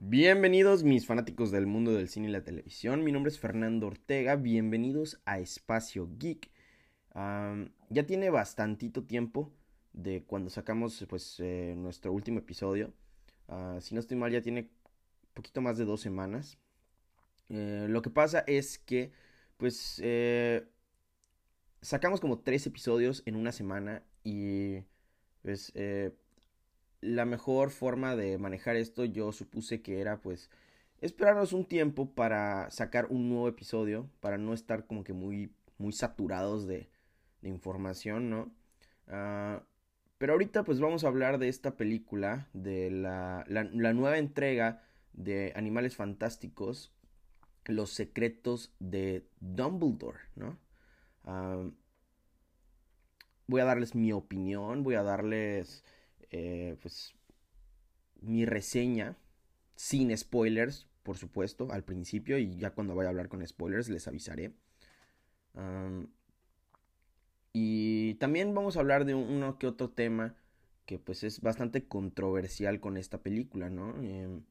Bienvenidos mis fanáticos del mundo del cine y la televisión, mi nombre es Fernando Ortega, bienvenidos a Espacio Geek. Ya tiene bastantito tiempo de cuando sacamos pues eh, nuestro último episodio. Ah, si no estoy mal ya tiene poquito más de dos semanas. Eh, lo que pasa es que pues eh, sacamos como tres episodios en una semana y pues la mejor forma de manejar esto yo supuse que era pues esperarnos un tiempo para sacar un nuevo episodio, para no estar como que muy, muy saturados de, de información, ¿no? Ah, pero ahorita pues vamos a hablar de esta película, de la, la, nueva entrega de Animales Fantásticos, Los Secretos de Dumbledore, ¿no? Ah, voy a darles mi opinión, voy a darles eh, pues mi reseña sin spoilers, por supuesto, al principio y ya cuando vaya a hablar con spoilers les avisaré. Y también vamos a hablar de uno que otro tema que pues es bastante controversial con esta película, ¿no? Em,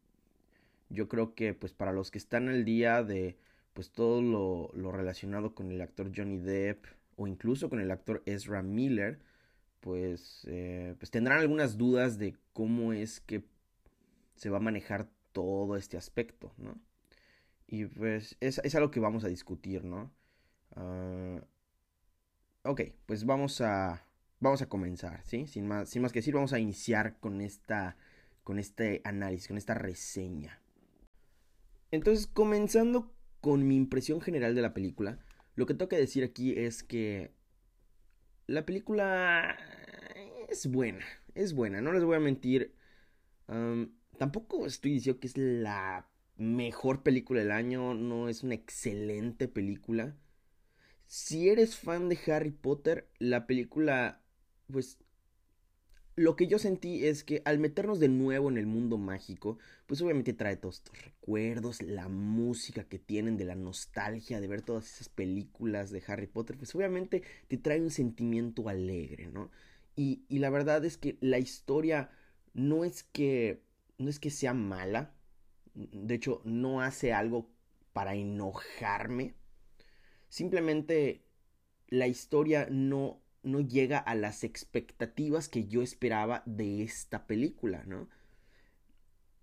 yo creo que pues para los que están al día de pues todo lo relacionado con el actor Johnny Depp o incluso con el actor Ezra Miller, pues, eh, pues tendrán algunas dudas de cómo es que se va a manejar todo este aspecto, ¿no? Y pues es, es algo que vamos a discutir, ¿no? Ah, ok, pues vamos a, vamos a comenzar, ¿sí? Sin más, sin más que decir, vamos a iniciar con esta, con este análisis, con esta reseña. Entonces, comenzando con mi impresión general de la película, lo que tengo que decir aquí es que la película es buena, es buena, no les voy a mentir. Am, tampoco estoy diciendo que es la mejor película del año, no es una excelente película. Si eres fan de Harry Potter, la película, pues lo que yo sentí es que al meternos de nuevo en el mundo mágico, pues obviamente trae todos estos recuerdos, la música que tienen de la nostalgia de ver todas esas películas de Harry Potter, pues obviamente te trae un sentimiento alegre, ¿no? Y, y la verdad es que la historia no es que, no es que sea mala, de hecho no hace algo para enojarme, simplemente la historia no no llega a las expectativas que yo esperaba de esta película, ¿no?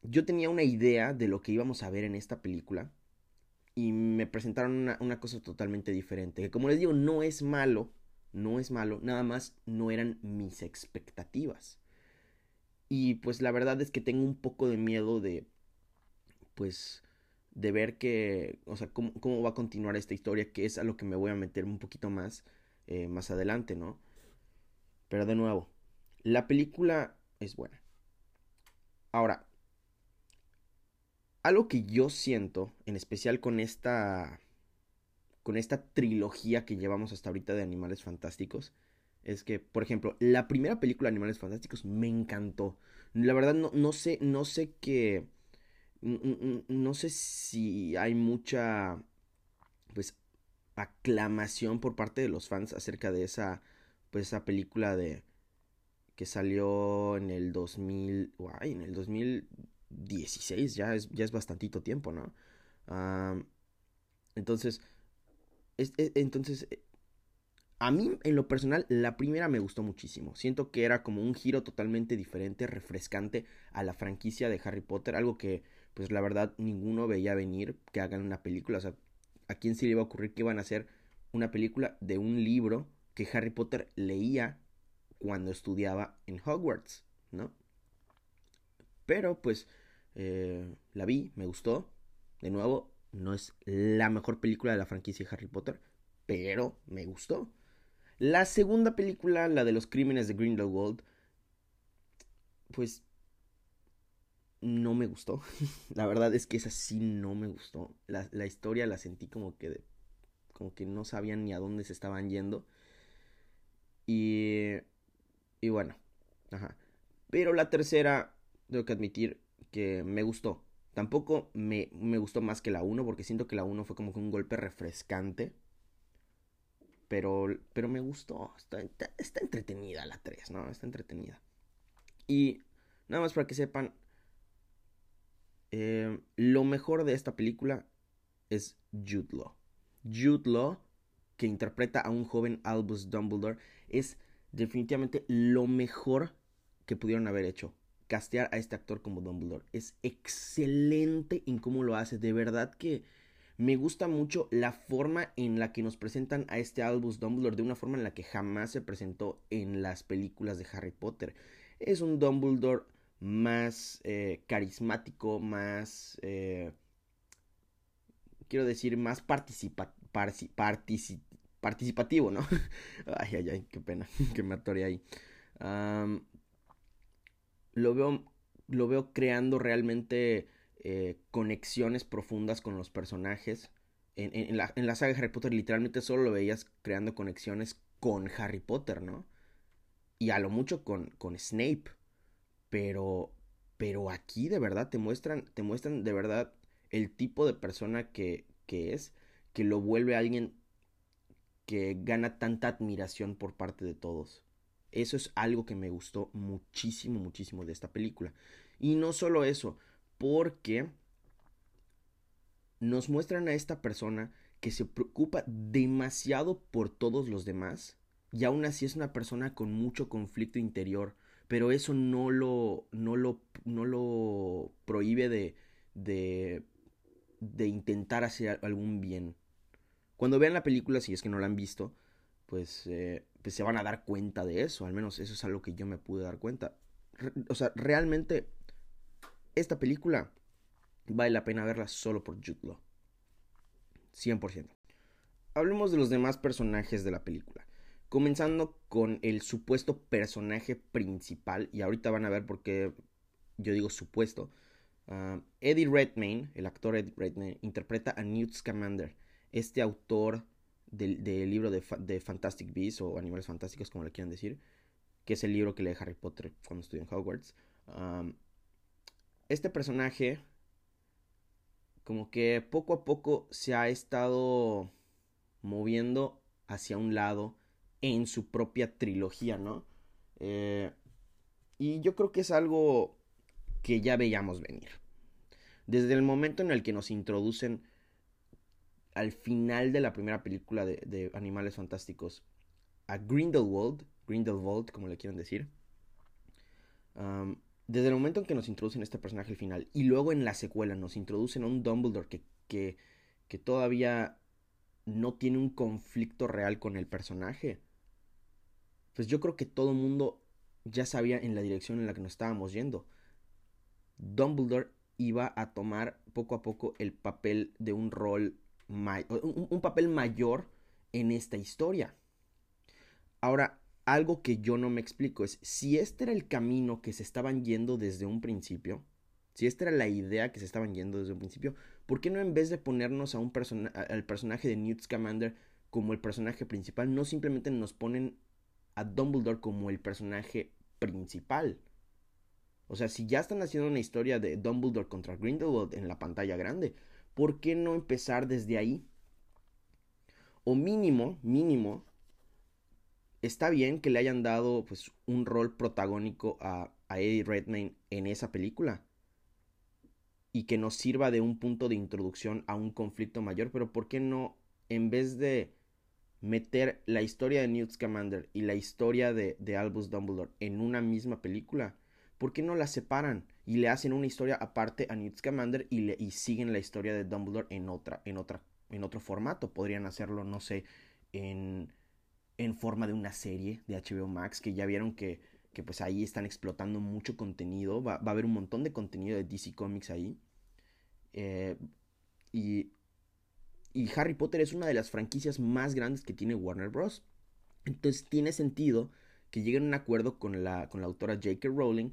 Yo tenía una idea de lo que íbamos a ver en esta película y me presentaron una, cosa totalmente diferente, que como les digo, no es malo, no es malo, nada más no eran mis expectativas. Y pues la verdad es que tengo un poco de miedo de, pues, de ver que, o sea, cómo va a continuar esta historia, que es a lo que me voy a meter un poquito más eh, más adelante, ¿no? Pero de nuevo, la película es buena. Ahora, algo que yo siento, en especial con esta con esta trilogía que llevamos hasta ahorita de Animales Fantásticos, es que, por ejemplo, la primera película de Animales Fantásticos me encantó. La verdad no, no sé, no sé qué, no sé si hay mucha, pues, aclamación por parte de los fans acerca de esa pues esa película de que salió en el 2000 guay, en el 2016 ya es ya es bastantito tiempo no entonces es, es, entonces a mí en lo personal la primera me gustó muchísimo. Siento que era como un giro totalmente diferente refrescante a la franquicia de Harry Potter algo que pues la verdad ninguno veía venir que hagan una película o sea ¿A quién se le iba a ocurrir que iban a hacer una película de un libro que Harry Potter leía cuando estudiaba en Hogwarts, ¿no? Pero pues eh, la vi, me gustó. De nuevo, no es la mejor película de la franquicia de Harry Potter, pero me gustó. La segunda película, la de los crímenes de Grindelwald, pues no me gustó. la verdad es que esa sí no me gustó. La, la, historia la sentí como que de, como que no sabían ni a dónde se estaban yendo. Y y bueno, ajá. Pero la tercera tengo que admitir que me gustó. Tampoco me, me gustó más que la 1 porque siento que la 1 fue como que un golpe refrescante. Pero, pero me gustó. Está, está, entretenida la 3, ¿no? Está entretenida. Y nada más para que sepan, eh, lo mejor de esta película es Jude Law. Jude Law, que interpreta a un joven Albus Dumbledore, es definitivamente lo mejor que pudieron haber hecho. Castear a este actor como Dumbledore. Es excelente en cómo lo hace. De verdad que me gusta mucho la forma en la que nos presentan a este Albus Dumbledore de una forma en la que jamás se presentó en las películas de Harry Potter. Es un Dumbledore más eh, carismático, más... Eh, quiero decir, más participa participativo, ¿no? ay, ay, ay, qué pena que me atore ahí. lo, veo, lo veo creando realmente eh, conexiones profundas con los personajes. En, la, en, la, saga de Harry Potter literalmente solo lo veías creando conexiones con Harry Potter, ¿no? Y a lo mucho con, con Snape. Pero, pero aquí de verdad te muestran, te muestran de verdad el tipo de persona que, que es, que lo vuelve alguien que gana tanta admiración por parte de todos. Eso es algo que me gustó muchísimo, muchísimo de esta película. Y no solo eso, porque nos muestran a esta persona que se preocupa demasiado por todos los demás y aún así es una persona con mucho conflicto interior, pero eso no lo, no lo, no lo prohíbe de, de, de intentar hacer algún bien. Cuando vean la película, si es que no la han visto, pues, eh, pues se van a dar cuenta de eso, al menos eso es algo que yo me pude dar cuenta. o sea, realmente esta película vale la pena verla solo por Jude Law. 100%. Hablemos de los demás personajes de la película. Comenzando con el supuesto personaje principal, y ahorita van a ver por qué yo digo supuesto. Ah, Eddie Redmayne, el actor Eddie Redmayne, interpreta a Newt Scamander, este autor del, libro de, Fantastic Beasts o Animales Fantásticos, como le quieran decir, que es el libro que lee Harry Potter cuando estudia en Hogwarts. este personaje, como que poco a poco se ha estado moviendo hacia un lado en su propia trilogía, ¿no? Eh, y yo creo que es algo que ya veíamos venir. Desde el momento en el que nos introducen al final de la primera película de, Animales Fantásticos a Grindelwald, Grindelwald como le quieran decir, desde el momento en que nos introducen este personaje al final y luego en la secuela nos introducen a un Dumbledore que, que, que todavía no tiene un conflicto real con el personaje, pues yo creo que todo el mundo ya sabía en la dirección en la que nos estábamos yendo. Dumbledore iba a tomar poco a poco el papel de un rol, un, papel mayor en esta historia. Ahora, algo que yo no me explico es si este era el camino que se estaban yendo desde un principio, si esta era la idea que se estaban yendo desde un principio, ¿por qué no en vez de ponernos a un al personaje de Newt Scamander como el personaje principal, no simplemente nos ponen a Dumbledore como el personaje principal. O sea, si ya están haciendo una historia de Dumbledore contra Grindelwald en la pantalla grande, ¿por qué no empezar desde ahí? O mínimo, mínimo, está bien que le hayan dado pues un rol protagónico a, a Eddie Redmayne en esa película y que nos sirva de un punto de introducción a un conflicto mayor, pero ¿por qué no en vez de meter la historia de Newt Scamander y la historia de, Albus Dumbledore en una misma película, ¿por qué no la separan y le hacen una historia aparte a Newt Scamander y, le, y siguen la historia de Dumbledore en otra, en otra, en otro formato? Podrían hacerlo, no sé, en, en forma de una serie de HBO Max, que ya vieron que, que pues ahí están explotando mucho contenido, va, va, a haber un montón de contenido de DC Comics ahí. Eh, y y Harry Potter es una de las franquicias más grandes que tiene Warner Bros. Entonces tiene sentido que lleguen a un acuerdo con la, con la autora J.K. Rowling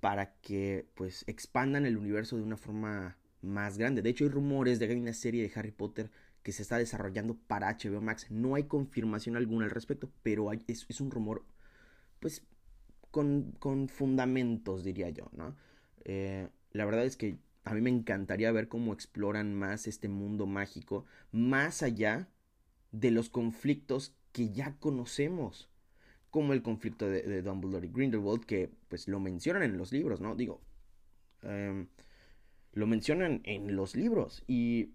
para que pues expandan el universo de una forma más grande. De hecho hay rumores de que hay una serie de Harry Potter que se está desarrollando para HBO Max. No hay confirmación alguna al respecto, pero es, un rumor pues con, con fundamentos diría yo. Eh, la verdad es que a mí me encantaría ver cómo exploran más este mundo mágico, más allá de los conflictos que ya conocemos, como el conflicto de, Dumbledore y Grindelwald, que pues lo mencionan en los libros, ¿no? Digo, em, lo mencionan en los libros y,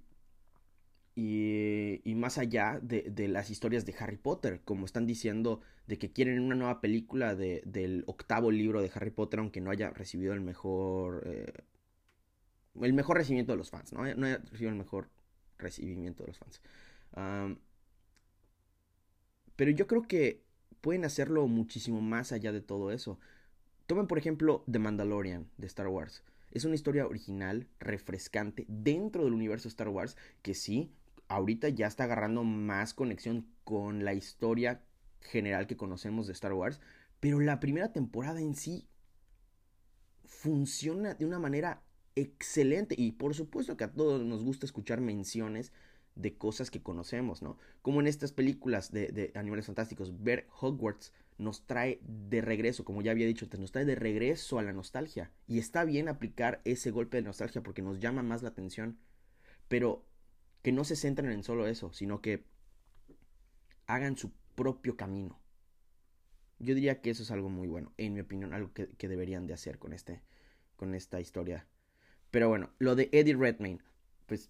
y, más allá de, las historias de Harry Potter, como están diciendo de que quieren una nueva película de, del octavo libro de Harry Potter, aunque no haya recibido el mejor... Eh, el mejor recibimiento de los fans, ¿no? No haya recibido el mejor recibimiento de los fans. pero yo creo que pueden hacerlo muchísimo más allá de todo eso. Tomen por ejemplo The Mandalorian de Star Wars. Es una historia original, refrescante, dentro del universo Star Wars, que sí, ahorita ya está agarrando más conexión con la historia general que conocemos de Star Wars, pero la primera temporada en sí funciona de una manera excelente y por supuesto que a todos nos gusta escuchar menciones de cosas que conocemos, ¿no? Como en estas películas de, de animales fantásticos, ver Hogwarts nos trae de regreso, como ya había dicho antes, nos trae de regreso a la nostalgia. Y está bien aplicar ese golpe de nostalgia porque nos llama más la atención. Pero que no se centren en solo eso, sino que hagan su propio camino. Yo diría que eso es algo muy bueno, en mi opinión, algo que, que deberían de hacer con, este, con esta historia. Pero bueno, lo de Eddie Redmayne, pues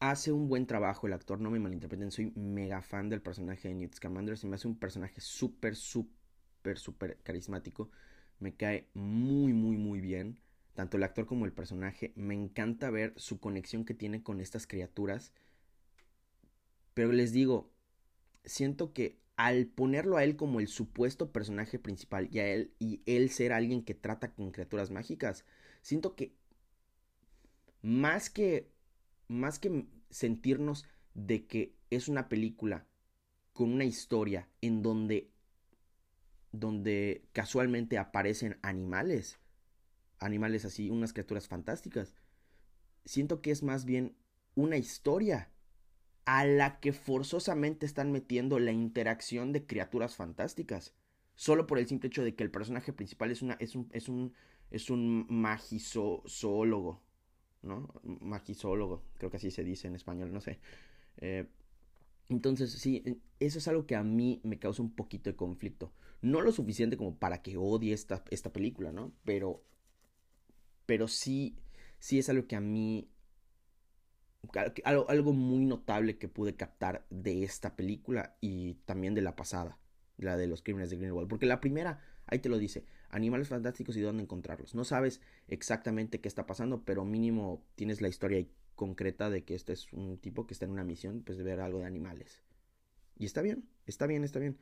hace un buen trabajo el actor, no me malinterpreten, soy mega fan del personaje de Newt Scamander, se me hace un personaje súper, súper, súper carismático, me cae muy, muy, muy bien, tanto el actor como el personaje, me encanta ver su conexión que tiene con estas criaturas, pero les digo, siento que al ponerlo a él como el supuesto personaje principal y a él y él ser alguien que trata con criaturas mágicas, siento que más que más que sentirnos de que es una película con una historia en donde donde casualmente aparecen animales, animales así, unas criaturas fantásticas. Siento que es más bien una historia a la que forzosamente están metiendo la interacción de criaturas fantásticas. Solo por el simple hecho de que el personaje principal es, una, es un, es un, es un magizoólogo. ¿no? Magisólogo, creo que así se dice en español, no sé. Eh, entonces, sí, eso es algo que a mí me causa un poquito de conflicto. No lo suficiente como para que odie esta, esta película, ¿no? Pero, pero sí, sí es algo que a mí, algo, algo muy notable que pude captar de esta película y también de la pasada, la de los crímenes de Greenwald. Porque la primera, ahí te lo dice, animales fantásticos y dónde encontrarlos. No sabes exactamente qué está pasando, pero mínimo tienes la historia concreta de que este es un tipo que está en una misión, pues de ver algo de animales. Y está bien, está bien, está bien.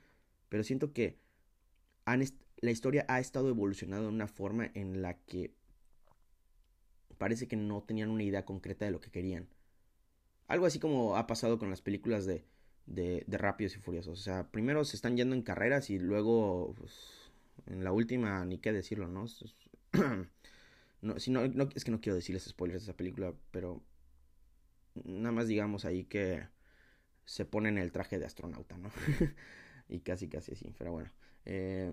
Pero siento que la historia ha estado evolucionando de una forma en la que parece que no tenían una idea concreta de lo que querían. Algo así como ha pasado con las películas de, de, de Rápidos y Furiosos. O sea, primero se están yendo en carreras y luego pues, en la última, ni qué decirlo, ¿no? no, si no, es que no quiero decirles spoilers de esa película, pero nada más digamos ahí que se ponen el traje de astronauta, ¿no? y casi, casi así, pero bueno. Eh,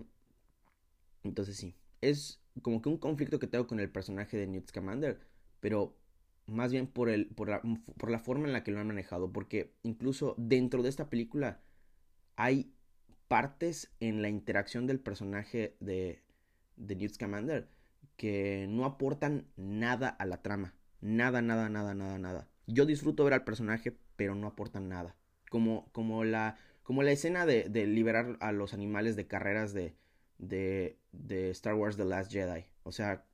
entonces sí, es como que un conflicto que tengo con el personaje de Newt Scamander, pero más bien por, el, por, la, por la forma en la que lo han manejado, porque incluso dentro de esta película hay partes en la interacción del personaje de, de Newt Scamander que no aportan nada a la trama. Nada, nada, nada, nada, nada. Yo disfruto ver al personaje, pero no aportan nada. Como, como, la, como la escena de, de liberar a los animales de carreras de, de, de Star Wars The Last Jedi. O sea,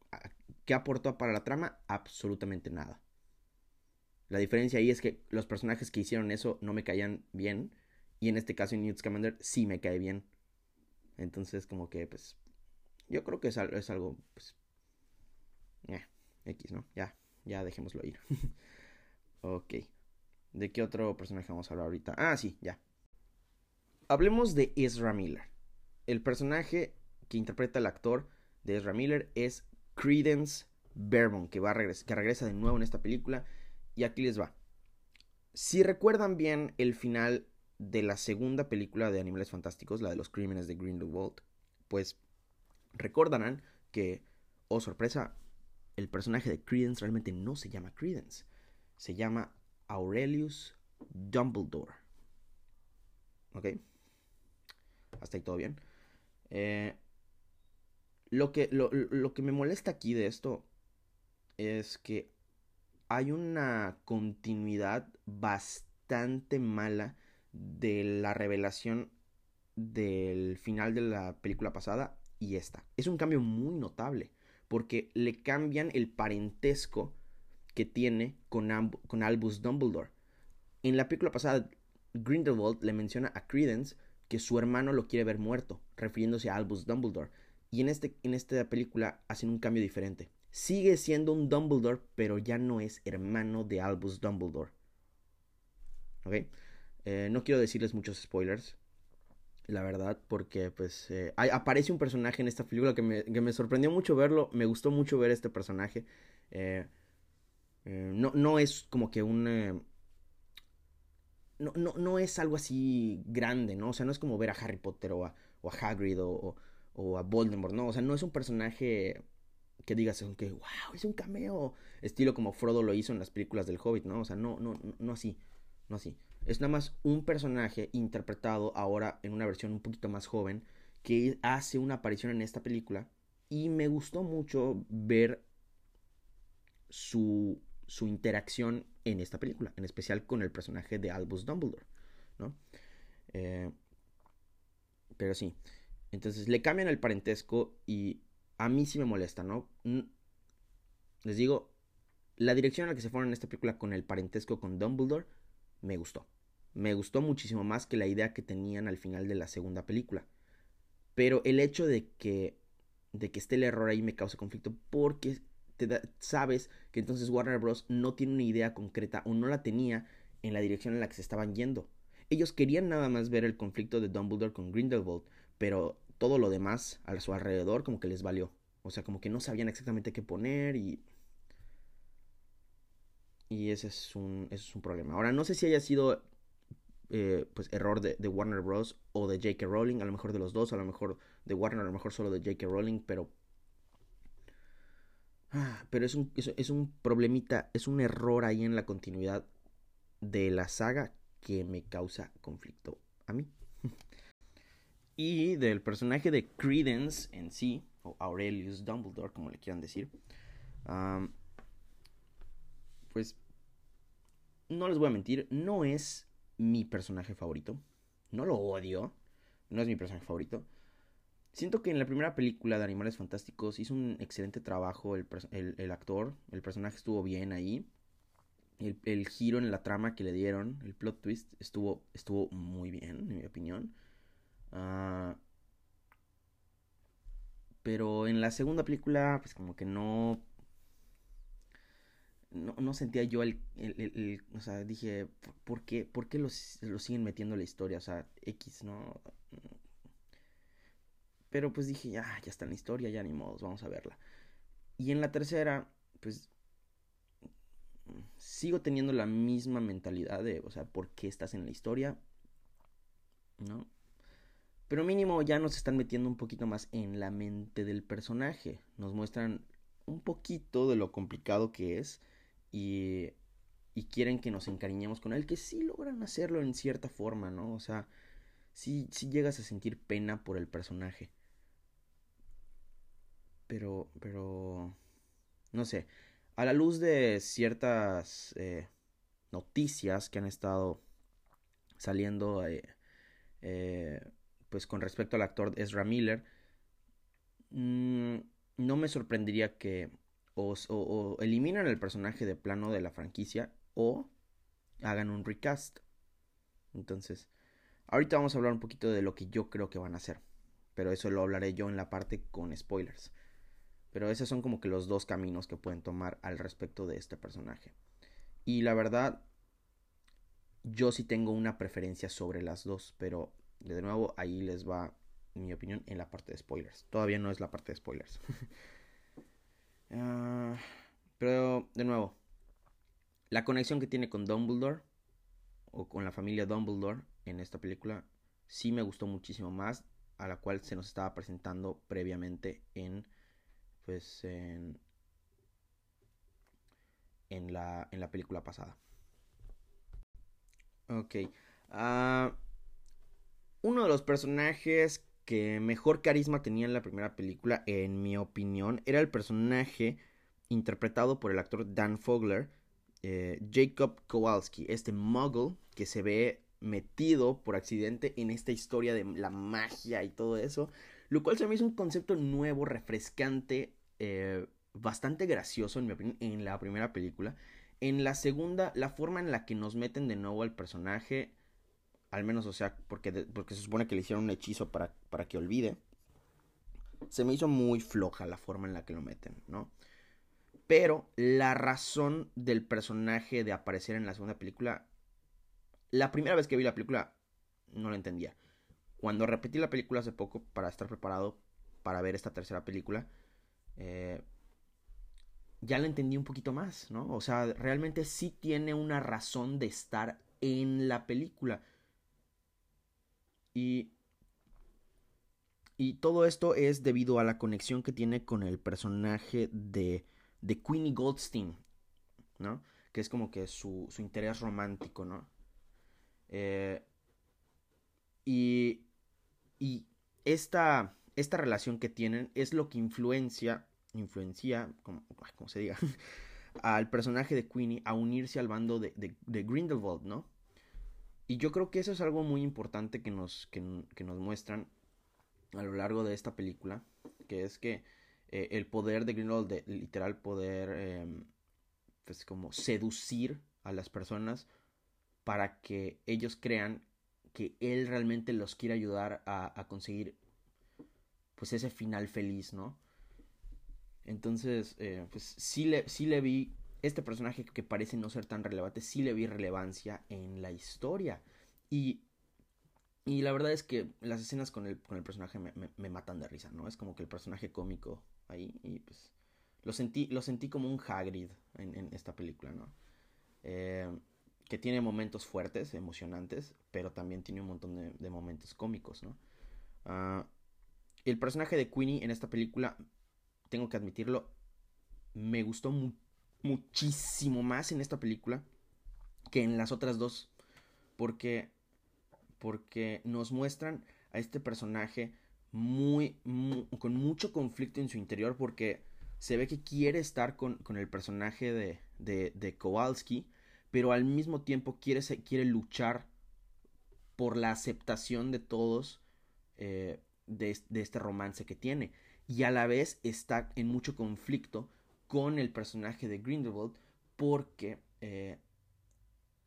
¿qué aportó para la trama? Absolutamente nada. La diferencia ahí es que los personajes que hicieron eso no me caían bien y en este caso Newt Scamander sí me cae bien. Entonces como que pues yo creo que es, algo pues eh, X, ¿no? Ya, ya dejémoslo ir. ok. ¿De qué otro personaje vamos a hablar ahorita? Ah, sí, ya. Hablemos de Ezra Miller. El personaje que interpreta el actor de Ezra Miller es Credence Barebone, que, va a que regresa de nuevo en esta película. Y aquí les va. Si recuerdan bien el final de la segunda película de Animales Fantásticos, la de los crímenes de Grindelwald, pues recordarán que, oh sorpresa, el personaje de Credence realmente no se llama Credence, se llama Aurelius Dumbledore. ¿Ok? Hasta ahí todo bien. Eh, lo, que, lo, lo que me molesta aquí de esto es que hay una continuidad bastante mala de la revelación del final de la película pasada y esta. Es un cambio muy notable porque le cambian el parentesco que tiene con, con Albus Dumbledore. En la película pasada, Grindelwald le menciona a Credence que su hermano lo quiere ver muerto, refiriéndose a Albus Dumbledore. Y en, este, en esta película hacen un cambio diferente. Sigue siendo un Dumbledore, pero ya no es hermano de Albus Dumbledore. ¿Ok? Eh, no quiero decirles muchos spoilers, la verdad, porque pues eh, aparece un personaje en esta película que me, sorprendió mucho verlo, me gustó mucho ver este personaje. Eh, no, no es como que un... No, no, es algo así grande, ¿no? O sea, no es como ver a Harry Potter o a, o a Hagrid o, o, a Voldemort, ¿no? O sea, no es un personaje que digas que, wow, es un cameo, estilo como Frodo lo hizo en las películas del Hobbit, ¿no? O sea, no, no, no así, no así. Es nada más un personaje interpretado ahora en una versión un poquito más joven que hace una aparición en esta película y me gustó mucho ver su, su interacción en esta película, en especial con el personaje de Albus Dumbledore, ¿no? Eh, pero sí, entonces le cambian el parentesco y a mí sí me molesta, ¿no? Les digo, la dirección a la que se fueron en esta película con el parentesco con Dumbledore me gustó. Me gustó muchísimo más que la idea que tenían al final de la segunda película. Pero el hecho de que, de que esté el error ahí me causa conflicto porque te sabes que entonces Warner Bros. no tiene una idea concreta o no la tenía en la dirección en la que se estaban yendo. Ellos querían nada más ver el conflicto de Dumbledore con Grindelwald, pero todo lo demás a su alrededor como que les valió. O sea, como que no sabían exactamente qué poner y y ese es un, es un problema. Ahora, no sé si haya sido eh, pues error de, Warner Bros. o de J.K. Rowling, a lo mejor de los dos, a lo mejor de Warner, a lo mejor solo de J.K. Rowling, pero... Ah, pero es un, es, un problemita, es un error ahí en la continuidad de la saga que me causa conflicto a mí. y del personaje de Credence en sí, o Aurelius Dumbledore, como le quieran decir pues no les voy a mentir, no es mi personaje favorito. No lo odio, no es mi personaje favorito. Siento que en la primera película de Animales Fantásticos hizo un excelente trabajo el, actor, el personaje estuvo bien ahí. El, giro en la trama que le dieron, el plot twist, estuvo, estuvo muy bien, en mi opinión. Ah, pero en la segunda película, pues como que no no, sentía yo el, O sea, dije, ¿por qué, por qué los, siguen metiendo en la historia? O sea, X, ¿no? Pero pues dije, ya, ya está en la historia, ya ni modos, vamos a verla. Y en la tercera, pues sigo teniendo la misma mentalidad de, o sea, ¿por qué estás en la historia? ¿No? Pero mínimo ya nos están metiendo un poquito más en la mente del personaje. Nos muestran un poquito de lo complicado que es y, quieren que nos encariñemos con él, que sí logran hacerlo en cierta forma, ¿no? O sea, sí llegas a sentir pena por el personaje. Pero, pero, no sé, a la luz de ciertas eh, noticias que han estado saliendo, eh, eh, pues con respecto al actor Ezra Miller, mm, no me sorprendería que o, eliminan el personaje de plano de la franquicia o hagan un recast. Entonces, ahorita vamos a hablar un poquito de lo que yo creo que van a hacer. Pero eso lo hablaré yo en la parte con spoilers. Pero esos son como que los dos caminos que pueden tomar al respecto de este personaje. Y la verdad, yo sí tengo una preferencia sobre las dos. Pero de nuevo, ahí les va mi opinión en la parte de spoilers. Todavía no es la parte de spoilers. Ah, pero, de nuevo, la conexión que tiene con Dumbledore o con la familia Dumbledore en esta película sí me gustó muchísimo más a la cual se nos estaba presentando previamente en pues en en la, en la película pasada. Ok. Ah, uno de los personajes que mejor carisma tenía en la primera película, en mi opinión, era el personaje interpretado por el actor Dan Fogler, eh, Jacob Kowalski, este muggle que se ve metido por accidente en esta historia de la magia y todo eso, lo cual se me hizo un concepto nuevo, refrescante, eh, bastante gracioso en en la primera película. En la segunda, la forma en la que nos meten de nuevo al personaje, al menos, o sea, porque, porque se supone que le hicieron un hechizo para, para que olvide, se me hizo muy floja la forma en la que lo meten, ¿no? Pero la razón del personaje de aparecer en la segunda película, la primera vez que vi la película, no lo entendía. Cuando repetí la película hace poco para estar preparado para ver esta tercera película, eh, ya la entendí un poquito más, ¿no? O sea, realmente sí tiene una razón de estar en la película. Y y todo esto es debido a la conexión que tiene con el personaje de, de Queenie Goldstein, ¿no? Que es como que su, su interés romántico, ¿no? Eh, y, y esta, esta relación que tienen es lo que influencia, influencia, como, se diga, al personaje de Queenie a unirse al bando de, de, Grindelwald, ¿no? Y yo creo que eso es algo muy importante que nos, que, que nos muestran a lo largo de esta película, que es que eh, el poder de Grindelwald, de literal poder, em, pues como seducir a las personas para que ellos crean que él realmente los quiere ayudar a, conseguir pues ese final feliz, ¿no? Entonces, eh, pues sí le, sí le vi, este personaje que parece no ser tan relevante, sí le vi relevancia en la historia. Y y la verdad es que las escenas con el, con el personaje me, me, matan de risa, ¿no? Es como que el personaje cómico ahí y pues lo sentí, lo sentí como un Hagrid en, esta película, ¿no? Eh, que tiene momentos fuertes, emocionantes, pero también tiene un montón de, momentos cómicos, ¿no? Uh, el personaje de Queenie en esta película, tengo que admitirlo, me gustó muchísimo más en esta película que en las otras dos, porque porque nos muestran a este personaje muy, con mucho conflicto en su interior porque se ve que quiere estar con, el personaje de, de, Kowalski, pero al mismo tiempo quiere, quiere luchar por la aceptación de todos eh, de, este romance que tiene. Y a la vez está en mucho conflicto con el personaje de Grindelwald porque eh,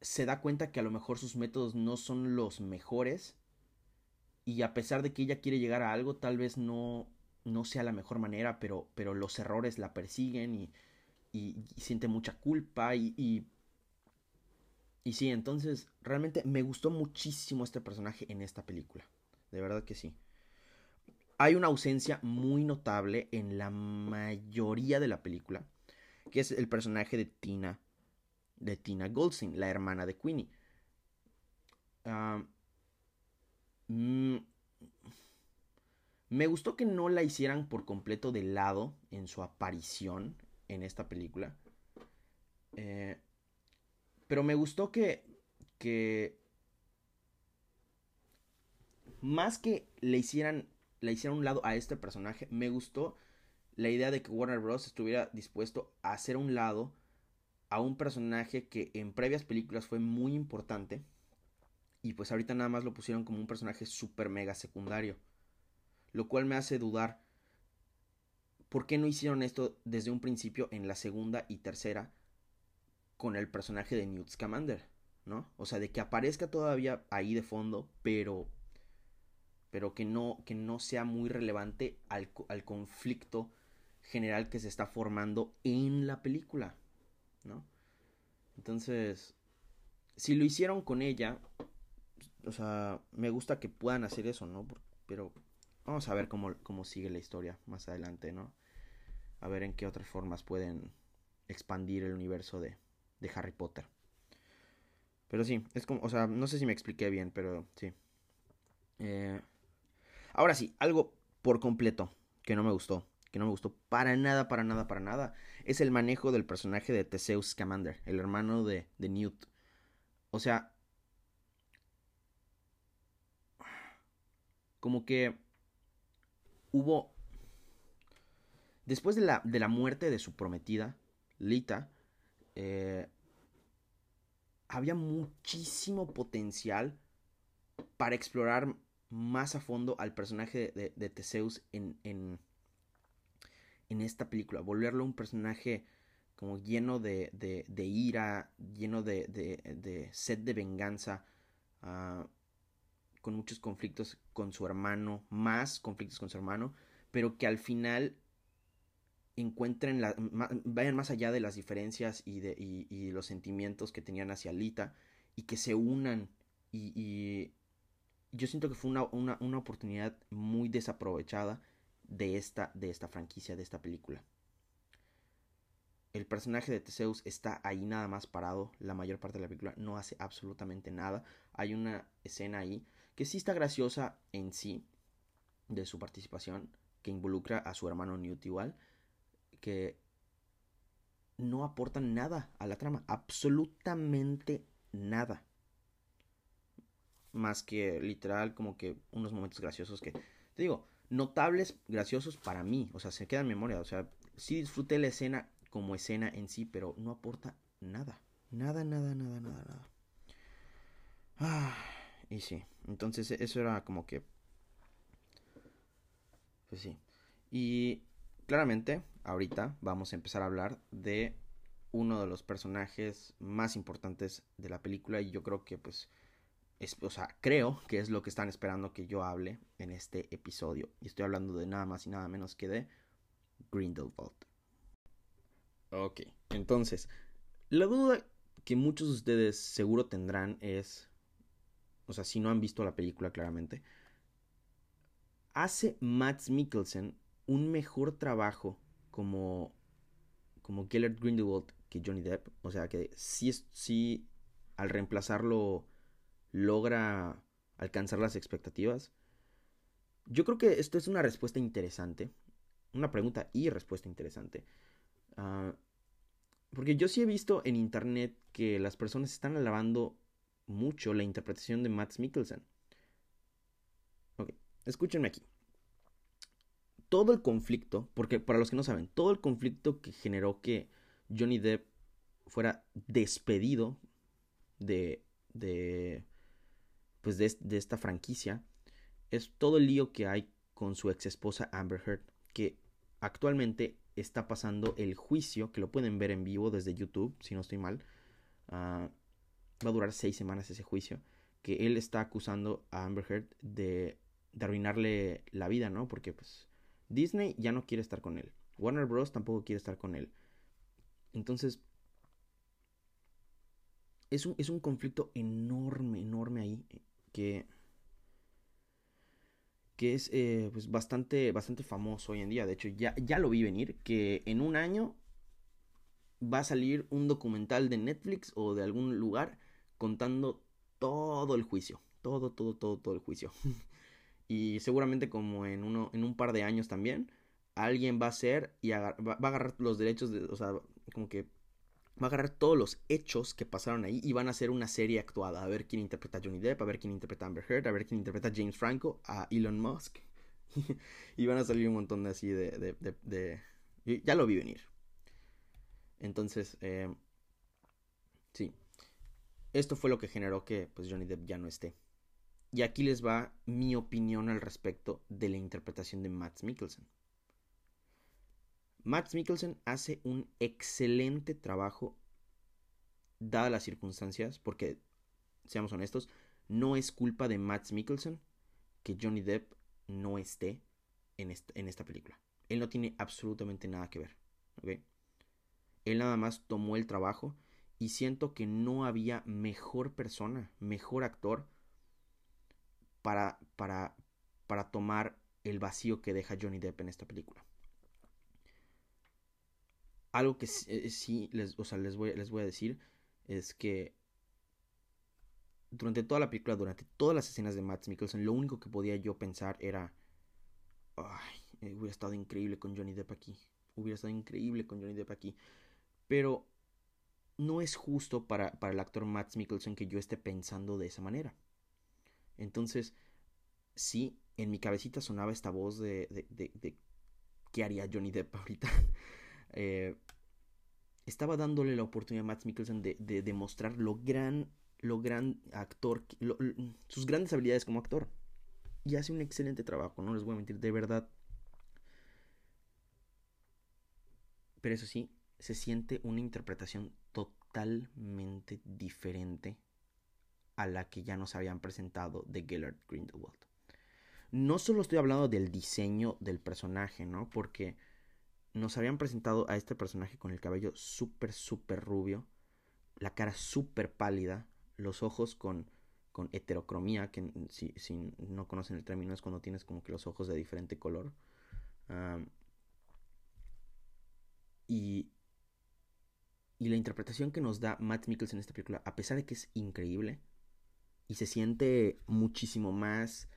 se da cuenta que a lo mejor sus métodos no son los mejores y a pesar de que ella quiere llegar a algo, tal vez no, no sea la mejor manera, pero, pero los errores la persiguen y, siente mucha culpa y, y, y sí, entonces realmente me gustó muchísimo este personaje en esta película, de verdad que sí. Hay una ausencia muy notable en la mayoría de la película, que es el personaje de Tina de Tina Goldstein, la hermana de Queenie. Mm, me gustó que no la hicieran por completo de lado en su aparición en esta película. Eh, pero me gustó que, que más que le hicieran, le hicieran un lado a este personaje, me gustó la idea de que Warner Bros. estuviera dispuesto a hacer un lado a un personaje que en previas películas fue muy importante y pues ahorita nada más lo pusieron como un personaje súper mega secundario. Lo cual me hace dudar por qué no hicieron esto desde un principio en la segunda y tercera con el personaje de Newt Scamander, ¿no? O sea, de que aparezca todavía ahí de fondo, pero pero que no que no sea muy relevante al, al conflicto general que se está formando en la película. ¿no? Entonces, si lo hicieron con ella, o sea, me gusta que puedan hacer eso, ¿no? Pero vamos a ver cómo, cómo sigue la historia más adelante, ¿no? A ver en qué otras formas pueden expandir el universo de, de Harry Potter. Pero sí, es como, o sea, no sé si me expliqué bien, pero sí. Eh, ahora sí, algo por completo que no me gustó que no me gustó para nada, para nada, para nada, es el manejo del personaje de Theseus Scamander, el hermano de, de Newt. O sea, como que hubo... después de la, de la muerte de su prometida, Lita, eh, había muchísimo potencial para explorar más a fondo al personaje de, de, Teseus en, en, en, esta película. Volverlo un personaje como lleno de, ira, lleno de, sed de venganza, uh, con muchos conflictos con su hermano, más conflictos con su hermano, pero que al final encuentren la, vayan más allá de las diferencias y de los sentimientos que tenían hacia Lita y que se unan y, yo siento que fue una, una, una, oportunidad muy desaprovechada de esta, de esta franquicia, de esta película. El personaje de Teseus está ahí nada más parado la mayor parte de la película, no hace absolutamente nada. Hay una escena ahí que sí está graciosa en sí, de su participación, que involucra a su hermano Newt igual, que no aportan nada a la trama, absolutamente nada. Más que literal como que unos momentos graciosos que, te digo, notables, graciosos para mí, o sea, se queda en memoria, o sea, sí disfruté la escena como escena en sí, pero no aporta nada, nada, nada, nada, nada, nada. Ah, y sí, entonces eso era como que... Pues sí. Y claramente, ahorita vamos a empezar a hablar de uno de los personajes más importantes de la película y yo creo que pues es, o sea, creo que es lo que están esperando que yo hable en este episodio. Y estoy hablando de nada más y nada menos que de Grindelwald. Ok, entonces, la duda que muchos de ustedes seguro tendrán es, o sea, si no han visto la película claramente, ¿hace Matt Mikkelsen un mejor trabajo como, como Gellert Grindelwald que Johnny Depp. O sea que sí, sí al reemplazarlo logra alcanzar las expectativas. Yo creo que esto es una respuesta interesante. Una pregunta y respuesta interesante. Ah, porque yo sí he visto en internet que las personas están alabando mucho la interpretación de Matt Mikkelsen. Ok, escúchenme aquí todo el conflicto, porque para los que no saben, todo el conflicto que generó que Johnny Depp fuera despedido de, de pues de, esta franquicia es todo el lío que hay con su ex esposa Amber Heard, que actualmente está pasando el juicio, que lo pueden ver en vivo desde YouTube, si no estoy mal. Uh, va a durar seis semanas ese juicio, que él está acusando a Amber Heard de, de arruinarle la vida, ¿no? Porque pues Disney ya no quiere estar con él. Warner Bros. tampoco quiere estar con él. Entonces, es un, es un conflicto enorme, enorme ahí, que, que es eh, pues bastante, bastante famoso hoy en día. De hecho, ya, ya lo vi venir, que en un año va a salir un documental de Netflix o de algún lugar contando todo el juicio. Todo, todo, todo, todo el juicio. y seguramente como en, uno, en un par de años también, alguien va a hacer y va, a agarrar los derechos, de, o sea, como que va a agarrar todos los hechos que pasaron ahí y van a hacer una serie actuada. A ver quién interpreta a Johnny Depp, a ver quién interpreta a Amber Heard, a ver quién interpreta a James Franco, a Elon Musk. y van a salir un montón de así de... de, de, Ya lo vi venir. Entonces, eh, sí. Esto fue lo que generó que pues, Johnny Depp ya no esté. Y aquí les va mi opinión al respecto de la interpretación de Matt Mikkelsen. Matt Mikkelsen hace un excelente trabajo dadas las circunstancias, porque, seamos honestos, no es culpa de Matt Mikkelsen que Johnny Depp no esté en esta, en esta película. Él no tiene absolutamente nada que ver. Él nada más tomó el trabajo y siento que no había mejor persona, mejor actor para, para, para tomar el vacío que deja Johnny Depp en esta película. Algo que sí, eh, les, o sea, les, voy, les voy a decir es que durante toda la película, durante todas las escenas de Matt Mikkelsen, lo único que podía yo pensar era, ay, eh, hubiera estado increíble con Johnny Depp aquí, hubiera estado increíble con Johnny Depp aquí, pero no es justo para, para el actor Matt Mikkelsen que yo esté pensando de esa manera. Entonces, sí, en mi cabecita sonaba esta voz de, de, de, qué haría Johnny Depp ahorita. Eh, estaba dándole la oportunidad a Matt Mikkelsen de, demostrar lo gran, lo gran actor, sus grandes habilidades como actor. Y hace un excelente trabajo, no les voy a mentir, de verdad. Pero eso sí, se siente una interpretación totalmente diferente a la que ya nos habían presentado de Gellert Grindelwald. No solo estoy hablando del diseño del personaje, ¿no? Porque nos habían presentado a este personaje con el cabello súper, súper rubio, la cara súper pálida, los ojos con, con heterocromía, que si, no conocen el término es cuando tienes como que los ojos de diferente color. y, y la interpretación que nos da Matt Mikkelsen en esta película, a pesar de que es increíble y se siente muchísimo más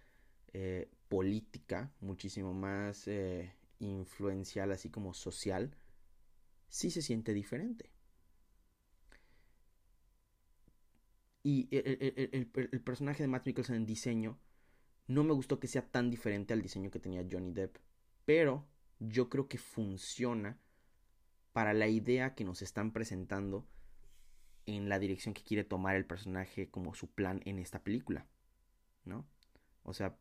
eh, política, muchísimo más eh, influencial, así como social, sí se siente diferente. Y el, personaje de Matt Mikkelsen en diseño no me gustó que sea tan diferente al diseño que tenía Johnny Depp, pero yo creo que funciona para la idea que nos están presentando en la dirección que quiere tomar el personaje como su plan en esta película, ¿no? O sea,